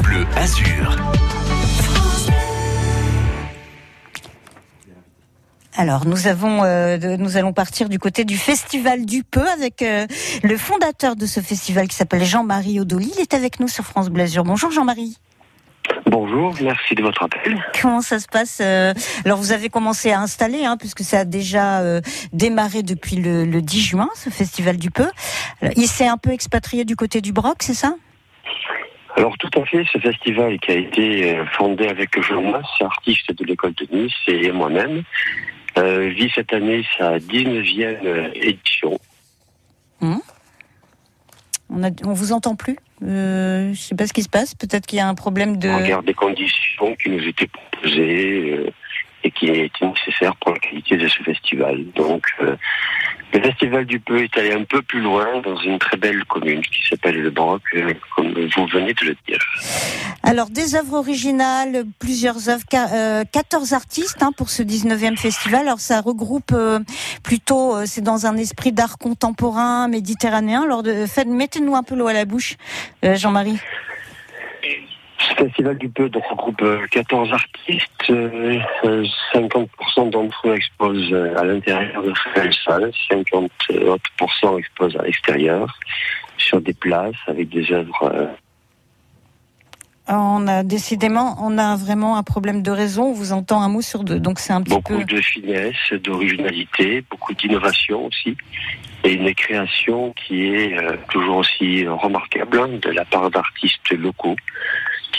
France Bleu Azur. Alors nous avons, euh, de- nous allons partir du côté du festival du Peu avec euh, le fondateur de ce festival qui s'appelle Jean-Marie Odoli. Il est avec nous sur France Bleu Azur. Bonjour Jean-Marie. Bonjour, merci de votre appel. Comment ça se passe euh, Alors vous avez commencé à installer, hein, puisque ça a déjà euh, démarré depuis le, le 10 juin, ce festival du Peu. Alors, il s'est un peu expatrié du côté du Broc, c'est ça? Alors tout à fait, ce festival qui a été euh, fondé avec Jonas, artiste de l'école de Nice, et moi-même, euh, vit cette année sa 19e euh, édition. on, a, on vous entend plus euh, Je sais pas ce qui se passe. Peut-être qu'il y a un problème de. On regarde des conditions qui nous étaient proposées euh, et qui étaient nécessaires pour la qualité de ce festival. Donc le festival du Peu est allé un peu plus loin dans une très belle commune qui s'appelle le Broc, euh, comme vous venez de le dire. Alors, des œuvres originales, plusieurs œuvres, qua- euh, 14 artistes hein, pour ce 19e festival. Alors, ça regroupe euh, plutôt, euh, c'est dans un esprit d'art contemporain méditerranéen. Alors, de, mettez-nous un peu l'eau à la bouche, Jean-Marie. Ce festival du Peu donc, regroupe euh, 14 artistes. euh, euh, 50% d'entre eux exposent euh, à l'intérieur de cette salle, 50% exposent à l'extérieur, sur des places avec des œuvres. euh, On a décidément, on a vraiment un problème de raison. On vous entend un mot sur deux, donc c'est un petit beaucoup peu. de finesse, d'originalité, beaucoup d'innovation aussi, et une création qui est euh, toujours aussi remarquable hein, de la part d'artistes locaux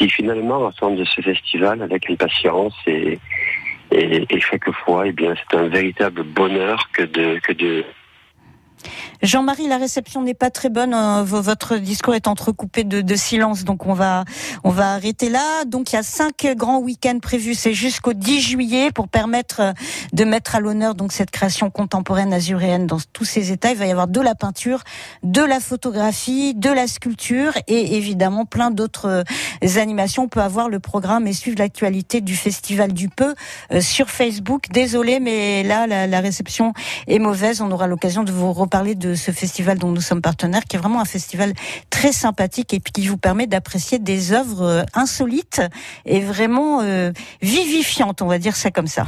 qui finalement attendent ce festival avec impatience et, et, et chaque fois, eh bien, c'est un véritable bonheur que de que de Jean-Marie, la réception n'est pas très bonne. vo- votre discours est entrecoupé de, de silence, donc on va on va arrêter là. Donc il y a cinq grands week-ends prévus. C'est jusqu'au 10 juillet pour permettre euh, de mettre à l'honneur donc cette création contemporaine azuréenne dans tous ses états. Il va y avoir de la peinture, de la photographie, de la sculpture et évidemment plein d'autres euh, animations. On peut avoir le programme et suivre l'actualité du Festival du Peu euh, sur Facebook. Désolé, mais là la, réception est mauvaise. On aura l'occasion de vous reparler de ce festival dont nous sommes partenaires, qui est vraiment un festival très sympathique et qui vous permet d'apprécier des œuvres euh, insolites et vraiment euh, vivifiantes, on va dire ça comme ça.